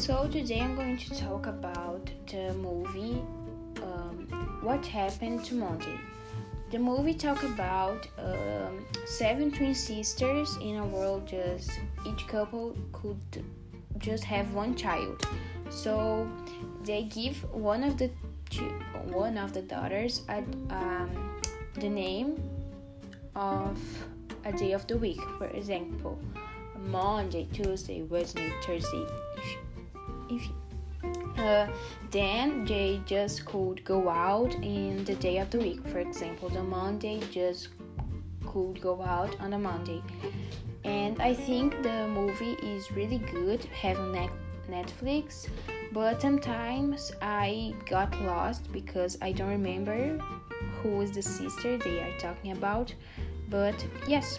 So today I'm going to talk about the movie um, What Happened to Monday. The movie talk about um, seven twin sisters in a world just each couple could just have one child. So they give one of the one of the daughters a, um, the name of a day of the week. For example, Monday, Tuesday, Wednesday, Thursday. If, uh, then they just could go out in the day of the week. For example, the Monday just could go out on a Monday. And I think the movie is really good. Have Netflix, but sometimes I got lost because I don't remember who is the sister they are talking about. But yes.